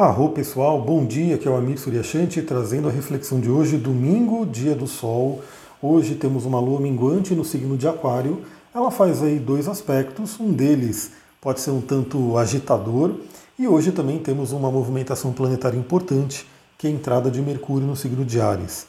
Arro pessoal, bom dia, aqui é o Amir Suryashanti trazendo a reflexão de hoje, domingo, dia do sol. Hoje temos uma lua minguante no signo de Aquário. Ela faz aí dois aspectos, um deles pode ser um tanto agitador, e hoje também temos uma movimentação planetária importante, que é a entrada de Mercúrio no signo de Ares.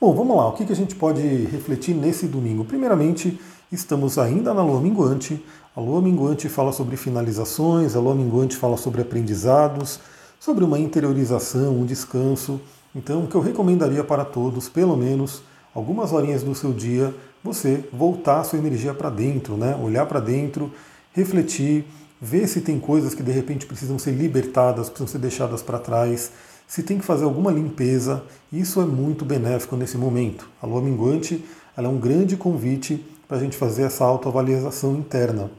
Bom, vamos lá, o que a gente pode refletir nesse domingo? Primeiramente, estamos ainda na lua minguante. A lua minguante fala sobre finalizações, a lua minguante fala sobre aprendizados sobre uma interiorização, um descanso. Então, o que eu recomendaria para todos, pelo menos algumas horinhas do seu dia, você voltar sua energia para dentro, né? olhar para dentro, refletir, ver se tem coisas que de repente precisam ser libertadas, precisam ser deixadas para trás, se tem que fazer alguma limpeza. Isso é muito benéfico nesse momento. A lua minguante ela é um grande convite para a gente fazer essa autoavaliação interna.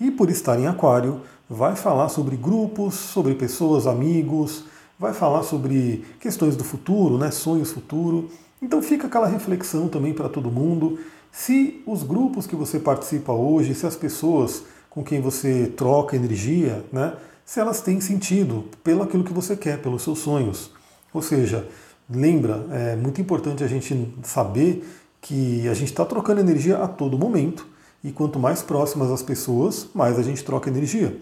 E por estar em Aquário, vai falar sobre grupos, sobre pessoas, amigos, vai falar sobre questões do futuro, né, sonhos futuro. Então fica aquela reflexão também para todo mundo. Se os grupos que você participa hoje, se as pessoas com quem você troca energia, né, se elas têm sentido pelo aquilo que você quer, pelos seus sonhos. Ou seja, lembra, é muito importante a gente saber que a gente está trocando energia a todo momento e quanto mais próximas as pessoas, mais a gente troca energia.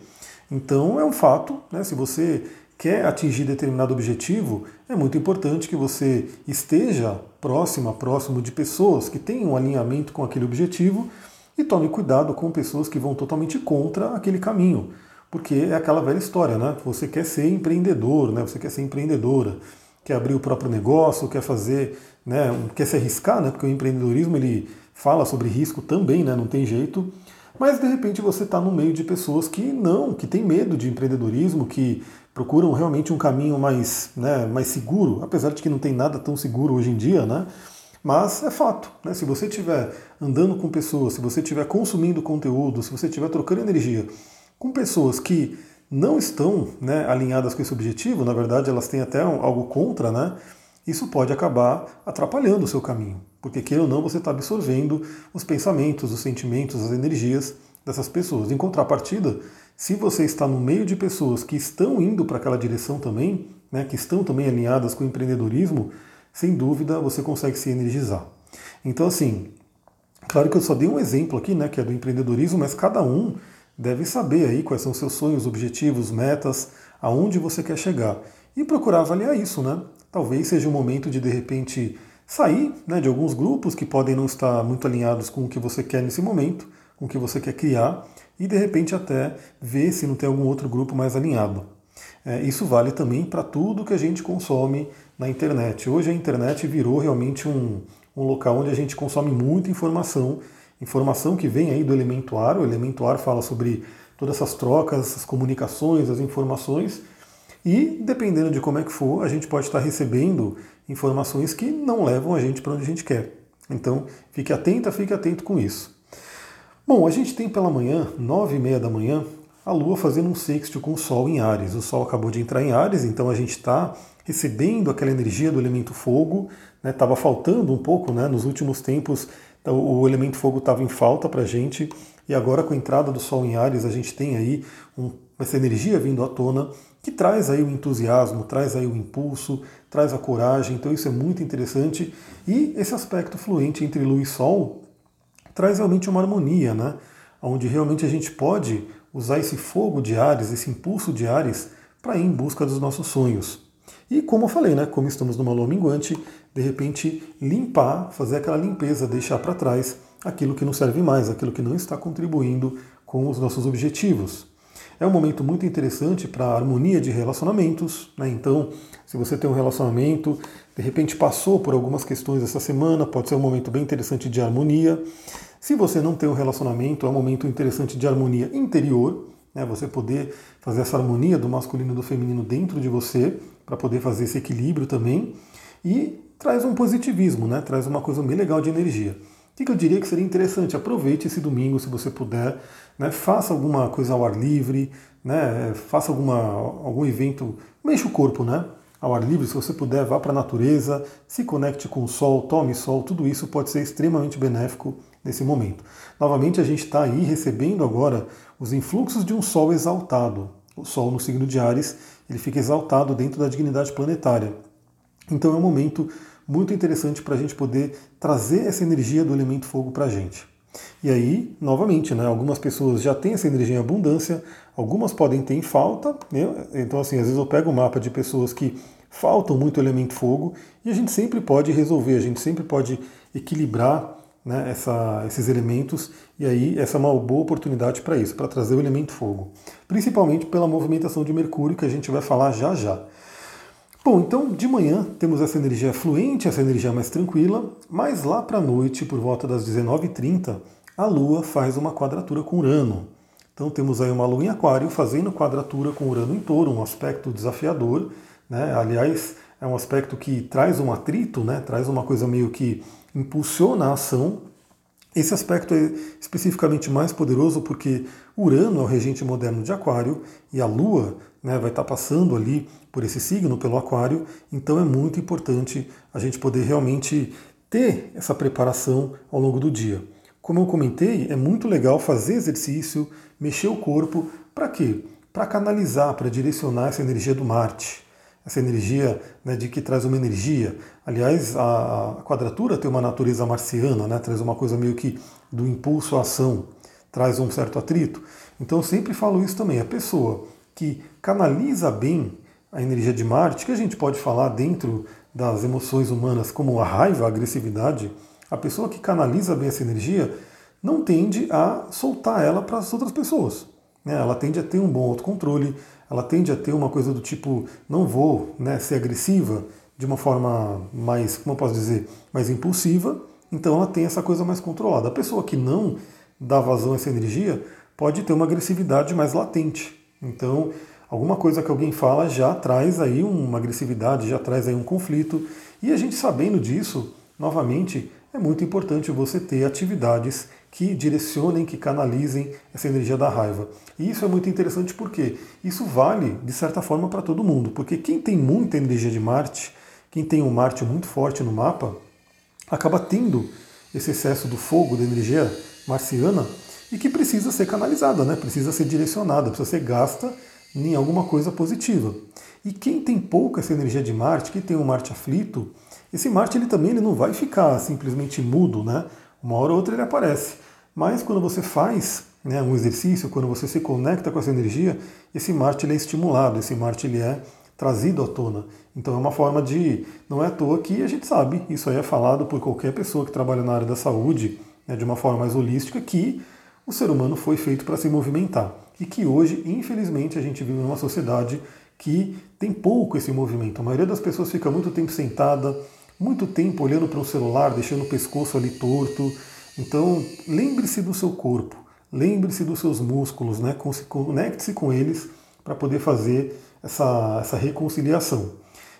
Então é um fato, né? se você quer atingir determinado objetivo, é muito importante que você esteja próxima, próximo de pessoas que tenham um alinhamento com aquele objetivo e tome cuidado com pessoas que vão totalmente contra aquele caminho. Porque é aquela velha história, né? Você quer ser empreendedor, né? Você quer ser empreendedora, quer abrir o próprio negócio, quer fazer, né? Quer se arriscar, né? Porque o empreendedorismo ele fala sobre risco também, né? não tem jeito. Mas de repente você está no meio de pessoas que não, que têm medo de empreendedorismo, que procuram realmente um caminho mais, né, mais seguro, apesar de que não tem nada tão seguro hoje em dia, né? Mas é fato, né? Se você estiver andando com pessoas, se você estiver consumindo conteúdo, se você estiver trocando energia com pessoas que não estão né, alinhadas com esse objetivo, na verdade elas têm até algo contra, né? Isso pode acabar atrapalhando o seu caminho, porque queira ou não, você está absorvendo os pensamentos, os sentimentos, as energias dessas pessoas. Em contrapartida, se você está no meio de pessoas que estão indo para aquela direção também, né, que estão também alinhadas com o empreendedorismo, sem dúvida você consegue se energizar. Então, assim, claro que eu só dei um exemplo aqui, né, que é do empreendedorismo, mas cada um deve saber aí quais são seus sonhos, objetivos, metas, aonde você quer chegar e procurar avaliar isso, né? Talvez seja o momento de de repente sair né, de alguns grupos que podem não estar muito alinhados com o que você quer nesse momento, com o que você quer criar, e de repente até ver se não tem algum outro grupo mais alinhado. É, isso vale também para tudo que a gente consome na internet. Hoje a internet virou realmente um, um local onde a gente consome muita informação, informação que vem aí do elemento ar. O elemento ar fala sobre todas essas trocas, essas comunicações, as informações, e, dependendo de como é que for, a gente pode estar recebendo informações que não levam a gente para onde a gente quer. Então, fique atenta, fique atento com isso. Bom, a gente tem pela manhã, nove e meia da manhã, a Lua fazendo um sexto com o Sol em Ares. O Sol acabou de entrar em Ares, então a gente está recebendo aquela energia do elemento fogo. Estava né? faltando um pouco né? nos últimos tempos, então, o elemento fogo estava em falta para a gente, e agora com a entrada do Sol em Ares, a gente tem aí um, essa energia vindo à tona que traz aí o entusiasmo, traz aí o impulso, traz a coragem, então isso é muito interessante. E esse aspecto fluente entre Lua e Sol traz realmente uma harmonia, né? Onde realmente a gente pode usar esse fogo de Ares, esse impulso de Ares, para ir em busca dos nossos sonhos. E como eu falei, né? Como estamos numa lua minguante, de repente limpar, fazer aquela limpeza, deixar para trás aquilo que não serve mais, aquilo que não está contribuindo com os nossos objetivos. É um momento muito interessante para a harmonia de relacionamentos. Né? Então, se você tem um relacionamento, de repente passou por algumas questões essa semana, pode ser um momento bem interessante de harmonia. Se você não tem um relacionamento, é um momento interessante de harmonia interior, né? você poder fazer essa harmonia do masculino e do feminino dentro de você, para poder fazer esse equilíbrio também. E traz um positivismo, né? traz uma coisa bem legal de energia. O que eu diria que seria interessante? Aproveite esse domingo, se você puder, né? faça alguma coisa ao ar livre, né? faça alguma, algum evento, mexa o corpo né? ao ar livre, se você puder, vá para a natureza, se conecte com o sol, tome sol, tudo isso pode ser extremamente benéfico nesse momento. Novamente, a gente está aí recebendo agora os influxos de um sol exaltado. O sol no signo de Ares, ele fica exaltado dentro da dignidade planetária. Então é um momento muito interessante para a gente poder trazer essa energia do elemento fogo para a gente. E aí, novamente, né, algumas pessoas já têm essa energia em abundância, algumas podem ter em falta. Né? Então, assim, às vezes eu pego o um mapa de pessoas que faltam muito elemento fogo e a gente sempre pode resolver, a gente sempre pode equilibrar né, essa, esses elementos e aí essa é uma boa oportunidade para isso, para trazer o elemento fogo, principalmente pela movimentação de Mercúrio que a gente vai falar já já. Bom, então de manhã temos essa energia fluente, essa energia mais tranquila, mas lá para a noite, por volta das 19h30, a Lua faz uma quadratura com Urano. Então temos aí uma Lua em Aquário fazendo quadratura com Urano em Touro, um aspecto desafiador. Né? Aliás, é um aspecto que traz um atrito, né? traz uma coisa meio que impulsiona a ação. Esse aspecto é especificamente mais poderoso porque Urano é o regente moderno de Aquário e a Lua né, vai estar passando ali por esse signo, pelo Aquário, então é muito importante a gente poder realmente ter essa preparação ao longo do dia. Como eu comentei, é muito legal fazer exercício, mexer o corpo, para quê? Para canalizar, para direcionar essa energia do Marte, essa energia né, de que traz uma energia. Aliás, a, quadratura tem uma natureza marciana, né, traz uma coisa meio que do impulso à ação, traz um certo atrito. Então eu sempre falo isso também. A pessoa que canaliza bem a energia de Marte, que a gente pode falar dentro das emoções humanas como a raiva, a agressividade, a pessoa que canaliza bem essa energia não tende a soltar ela para as outras pessoas. Né? Ela tende a ter um bom autocontrole, ela tende a ter uma coisa do tipo, não vou né, ser agressiva de uma forma mais, como eu posso dizer, mais impulsiva, então ela tem essa coisa mais controlada. A pessoa que não dá vazão a essa energia pode ter uma agressividade mais latente. Então, alguma coisa que alguém fala já traz aí uma agressividade, já traz aí um conflito. E a gente sabendo disso, novamente, é muito importante você ter atividades que direcionem, que canalizem essa energia da raiva. E isso é muito interessante porque isso vale, de certa forma, para todo mundo. Porque quem tem muita energia de Marte, quem tem um Marte muito forte no mapa, acaba tendo esse excesso do fogo, da energia marciana, e que precisa ser canalizada, né? precisa ser direcionada, precisa ser gasta em alguma coisa positiva. E quem tem pouca essa energia de Marte, que tem um Marte aflito, esse Marte ele também ele não vai ficar simplesmente mudo, né? Uma hora ou outra ele aparece. Mas quando você faz né, um exercício, quando você se conecta com essa energia, esse Marte ele é estimulado, esse Marte ele é trazido à tona. Então é uma forma de. Não é à toa que a gente sabe, isso aí é falado por qualquer pessoa que trabalha na área da saúde, né, de uma forma mais holística, que o ser humano foi feito para se movimentar. E que hoje, infelizmente, a gente vive numa sociedade que tem pouco esse movimento. A maioria das pessoas fica muito tempo sentada, muito tempo olhando para o celular, deixando o pescoço ali torto. Então, lembre-se do seu corpo, lembre-se dos seus músculos, né? conecte-se com eles para poder fazer essa, essa reconciliação.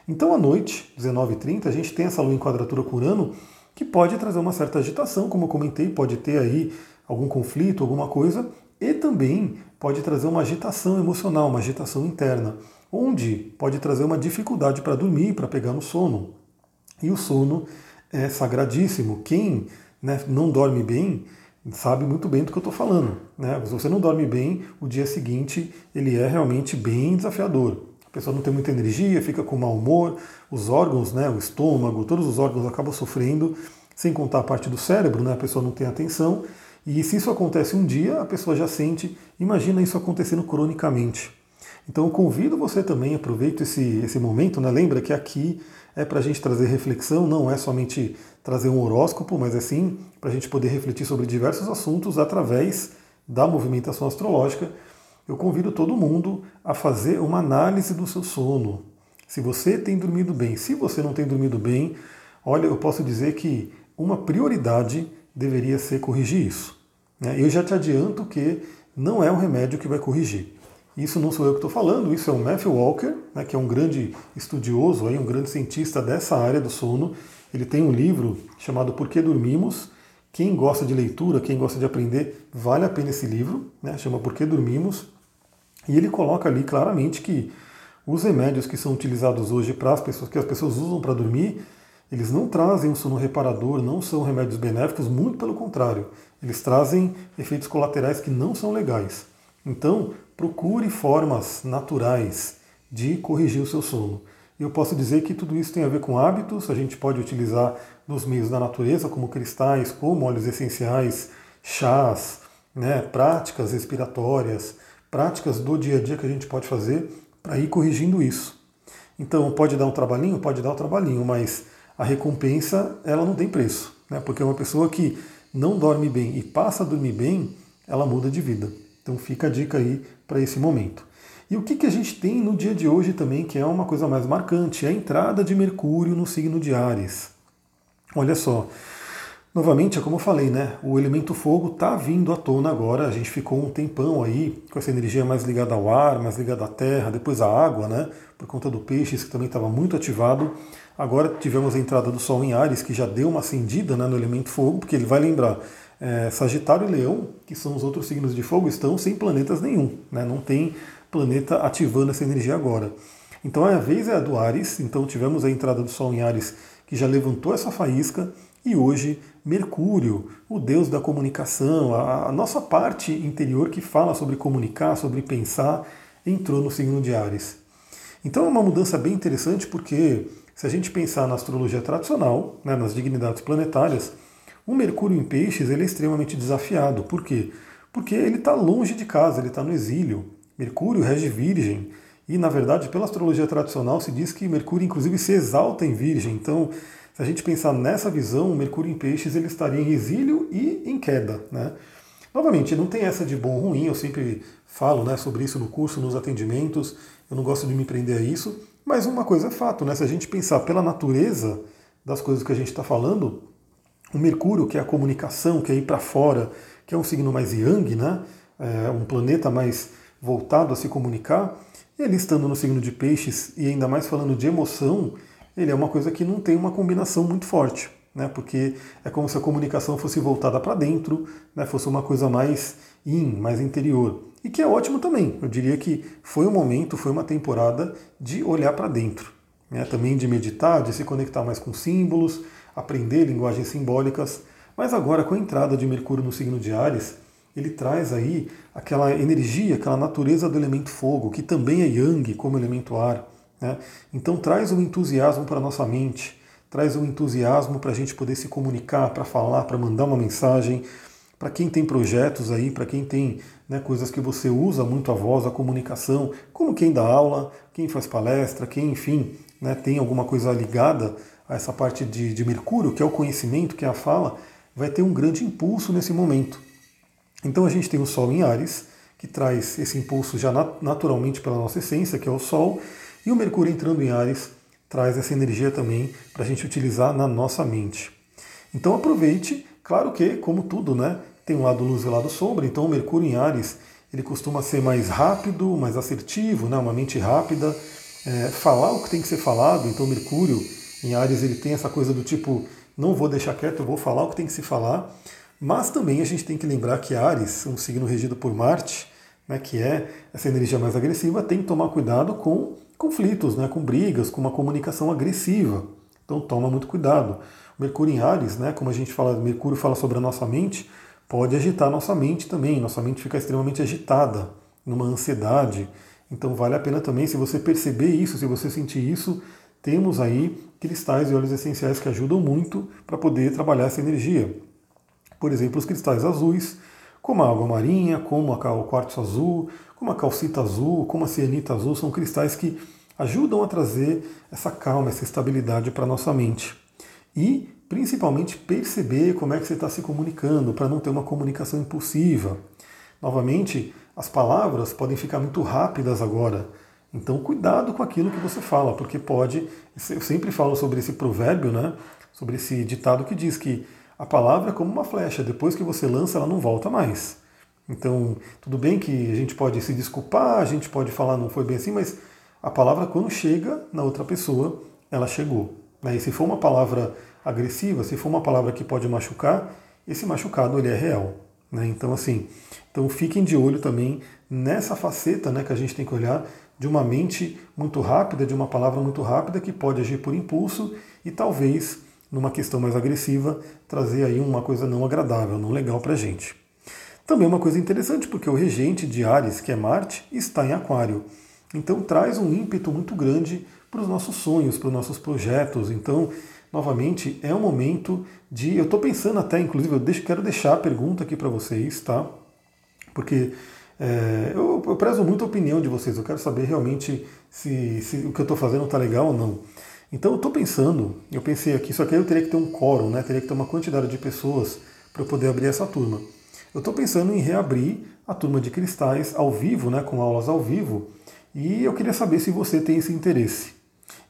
Então, à noite, 19h30, a gente tem essa lua em quadratura com Urano, que pode trazer uma certa agitação, como eu comentei, pode ter aí algum conflito, alguma coisa, e também pode trazer uma agitação emocional, uma agitação interna, onde pode trazer uma dificuldade para dormir, para pegar no sono. E o sono é sagradíssimo. Quem né, não dorme bem sabe muito bem do que eu estou falando. Né? Se você não dorme bem, o dia seguinte ele é realmente bem desafiador. A pessoa não tem muita energia, fica com mau humor, os órgãos, né, o estômago, todos os órgãos acabam sofrendo, sem contar a parte do cérebro, né, a pessoa não tem atenção e se isso acontece um dia, a pessoa já sente, imagina isso acontecendo cronicamente. Então eu convido você também, aproveite esse, esse momento, né? lembra que aqui é para a gente trazer reflexão, não é somente trazer um horóscopo, mas é sim para a gente poder refletir sobre diversos assuntos através da movimentação astrológica. Eu convido todo mundo a fazer uma análise do seu sono. Se você tem dormido bem, se você não tem dormido bem, olha, eu posso dizer que uma prioridade deveria ser corrigir isso. Né? Eu já te adianto que não é um remédio que vai corrigir. Isso não sou eu que estou falando, isso é o Matthew Walker, né, que é um grande estudioso, aí, um grande cientista dessa área do sono. Ele tem um livro chamado Por que Dormimos. Quem gosta de leitura, quem gosta de aprender, vale a pena esse livro, né, chama Por que Dormimos. E ele coloca ali claramente que os remédios que são utilizados hoje para as pessoas, que as pessoas usam para dormir, eles não trazem um sono reparador, não são remédios benéficos, muito pelo contrário. Eles trazem efeitos colaterais que não são legais. Então, procure formas naturais de corrigir o seu sono. Eu posso dizer que tudo isso tem a ver com hábitos, a gente pode utilizar nos meios da natureza, como cristais, como óleos essenciais, chás, né, práticas respiratórias, práticas do dia a dia que a gente pode fazer para ir corrigindo isso. Então, pode dar um trabalhinho? Pode dar um trabalhinho, mas a recompensa ela não tem preço, né? porque uma pessoa que não dorme bem e passa a dormir bem, ela muda de vida. Então fica a dica aí para esse momento. E o que, que a gente tem no dia de hoje também, que é uma coisa mais marcante, é a entrada de Mercúrio no signo de Ares. Olha só, novamente, é como eu falei, né? O elemento fogo está vindo à tona agora. A gente ficou um tempão aí com essa energia mais ligada ao ar, mais ligada à terra, depois à água, né? Por conta do peixes, que também estava muito ativado. Agora tivemos a entrada do Sol em Ares, que já deu uma acendida né, no elemento fogo, porque ele vai lembrar é, Sagitário e Leão, que são os outros signos de fogo, estão sem planetas nenhum, né? não tem planeta ativando essa energia agora. Então a vez é a do Ares, então tivemos a entrada do Sol em Ares, que já levantou essa faísca, e hoje Mercúrio, o deus da comunicação, a, a nossa parte interior que fala sobre comunicar, sobre pensar, entrou no signo de Ares. Então é uma mudança bem interessante porque se a gente pensar na astrologia tradicional, né, nas dignidades planetárias, o Mercúrio em Peixes ele é extremamente desafiado. Por quê? Porque ele está longe de casa, ele está no exílio. Mercúrio rege Virgem. E, na verdade, pela astrologia tradicional, se diz que Mercúrio, inclusive, se exalta em Virgem. Então, se a gente pensar nessa visão, Mercúrio em Peixes ele estaria em exílio e em queda. Né? Novamente, não tem essa de bom ou ruim, eu sempre falo né, sobre isso no curso, nos atendimentos, eu não gosto de me prender a isso, mas uma coisa é fato, né? se a gente pensar pela natureza das coisas que a gente está falando, o Mercúrio, que é a comunicação, que é ir para fora, que é um signo mais yang, né? É um planeta mais voltado a se comunicar, ele estando no signo de peixes e ainda mais falando de emoção, ele é uma coisa que não tem uma combinação muito forte, né? porque é como se a comunicação fosse voltada para dentro, né? fosse uma coisa mais in, mais interior. E que é ótimo também. Eu diria que foi um momento, foi uma temporada de olhar para dentro. Né? Também de meditar, de se conectar mais com símbolos, aprender linguagens simbólicas, mas agora com a entrada de Mercúrio no signo de Ares, ele traz aí aquela energia, aquela natureza do elemento fogo, que também é yang como elemento ar. Né? Então traz um entusiasmo para a nossa mente, traz um entusiasmo para a gente poder se comunicar, para falar, para mandar uma mensagem. Para quem tem projetos aí, para quem tem né, coisas que você usa muito a voz, a comunicação, como quem dá aula, quem faz palestra, quem, enfim, né, tem alguma coisa ligada essa parte de, de Mercúrio, que é o conhecimento, que é a fala, vai ter um grande impulso nesse momento. Então a gente tem o Sol em Ares, que traz esse impulso já naturalmente pela nossa essência, que é o Sol, e o Mercúrio entrando em Ares traz essa energia também para a gente utilizar na nossa mente. Então aproveite, claro que, como tudo, né, tem um lado luz e um lado sombra, então o Mercúrio em Ares ele costuma ser mais rápido, mais assertivo, né, uma mente rápida, é, falar o que tem que ser falado, então Mercúrio em Ares ele tem essa coisa do tipo, não vou deixar quieto, vou falar o que tem que se falar. Mas também a gente tem que lembrar que Ares, um signo regido por Marte, né, que é essa energia mais agressiva, tem que tomar cuidado com conflitos, né, com brigas, com uma comunicação agressiva. Então toma muito cuidado. Mercúrio em Ares, né, como a gente fala, Mercúrio fala sobre a nossa mente, pode agitar nossa mente também. Nossa mente fica extremamente agitada, numa ansiedade. Então vale a pena também, se você perceber isso, se você sentir isso, temos aí cristais e óleos essenciais que ajudam muito para poder trabalhar essa energia. Por exemplo, os cristais azuis, como a água marinha, como o quartzo azul, como a calcita azul, como a cianita azul, são cristais que ajudam a trazer essa calma, essa estabilidade para a nossa mente. E principalmente perceber como é que você está se comunicando, para não ter uma comunicação impulsiva. Novamente, as palavras podem ficar muito rápidas agora. Então, cuidado com aquilo que você fala, porque pode. Eu sempre falo sobre esse provérbio, né? Sobre esse ditado que diz que a palavra é como uma flecha, depois que você lança, ela não volta mais. Então, tudo bem que a gente pode se desculpar, a gente pode falar não foi bem assim, mas a palavra, quando chega na outra pessoa, ela chegou. Né? E se for uma palavra agressiva, se for uma palavra que pode machucar, esse machucado ele é real. Né? Então, assim, então fiquem de olho também nessa faceta né, que a gente tem que olhar de uma mente muito rápida, de uma palavra muito rápida que pode agir por impulso e talvez, numa questão mais agressiva, trazer aí uma coisa não agradável, não legal para a gente. Também uma coisa interessante, porque o regente de Ares, que é Marte, está em Aquário. Então traz um ímpeto muito grande para os nossos sonhos, para os nossos projetos. Então, novamente, é um momento de. Eu estou pensando até, inclusive, eu deixo, quero deixar a pergunta aqui para vocês, tá? Porque é, eu, eu, prezo muito a opinião de vocês, eu quero saber realmente se, se o que eu estou fazendo está legal ou não. Então eu estou pensando, eu pensei aqui, só que aí eu teria que ter um quórum, né? teria que ter uma quantidade de pessoas para poder abrir essa turma. Eu estou pensando em reabrir a turma de cristais ao vivo, né, com aulas ao vivo, e eu queria saber se você tem esse interesse.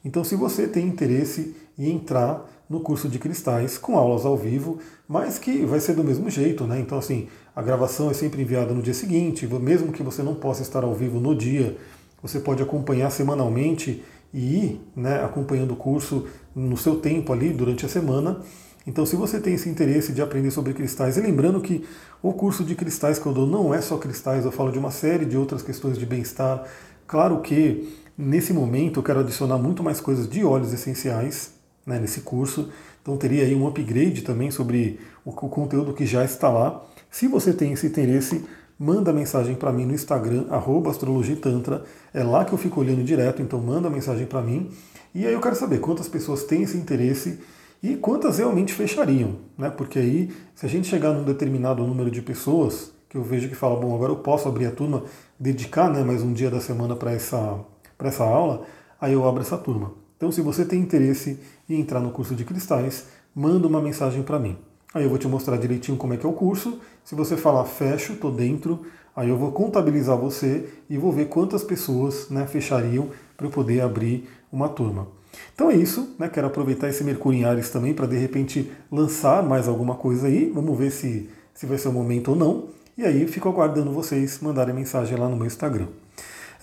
Então, se você tem interesse em entrar no curso de cristais com aulas ao vivo, mas que vai ser do mesmo jeito, né? Então, assim, a gravação é sempre enviada no dia seguinte, mesmo que você não possa estar ao vivo no dia, você pode acompanhar semanalmente e ir né, acompanhando o curso no seu tempo ali durante a semana. Então, se você tem esse interesse de aprender sobre cristais, e lembrando que o curso de cristais que eu dou não é só cristais, eu falo de uma série de outras questões de bem-estar. Claro que nesse momento eu quero adicionar muito mais coisas de óleos essenciais né, nesse curso, então teria aí um upgrade também sobre o, o conteúdo que já está lá. Se você tem esse interesse, manda mensagem para mim no Instagram, astrologitantra, é lá que eu fico olhando direto, então manda mensagem para mim. E aí eu quero saber quantas pessoas têm esse interesse e quantas realmente fechariam, né? Porque aí, se a gente chegar num determinado número de pessoas, que eu vejo que fala, bom, agora eu posso abrir a turma, dedicar né, mais um dia da semana para essa, essa aula, aí eu abro essa turma. Então, se você tem interesse em entrar no curso de cristais, manda uma mensagem para mim. Aí eu vou te mostrar direitinho como é que é o curso. Se você falar fecho, tô dentro, aí eu vou contabilizar você e vou ver quantas pessoas né, fechariam para eu poder abrir uma turma. Então é isso, né? Quero aproveitar esse Mercúrio em Ares também para de repente lançar mais alguma coisa aí. Vamos ver se, se vai ser o momento ou não. E aí fico aguardando vocês mandarem mensagem lá no meu Instagram.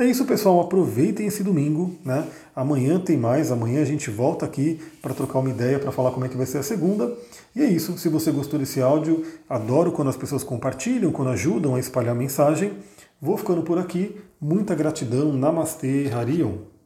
É isso, pessoal. Aproveitem esse domingo, né? Amanhã tem mais. Amanhã a gente volta aqui para trocar uma ideia, para falar como é que vai ser a segunda. E é isso. Se você gostou desse áudio, adoro quando as pessoas compartilham, quando ajudam a espalhar a mensagem. Vou ficando por aqui. Muita gratidão. Namastê, Harion.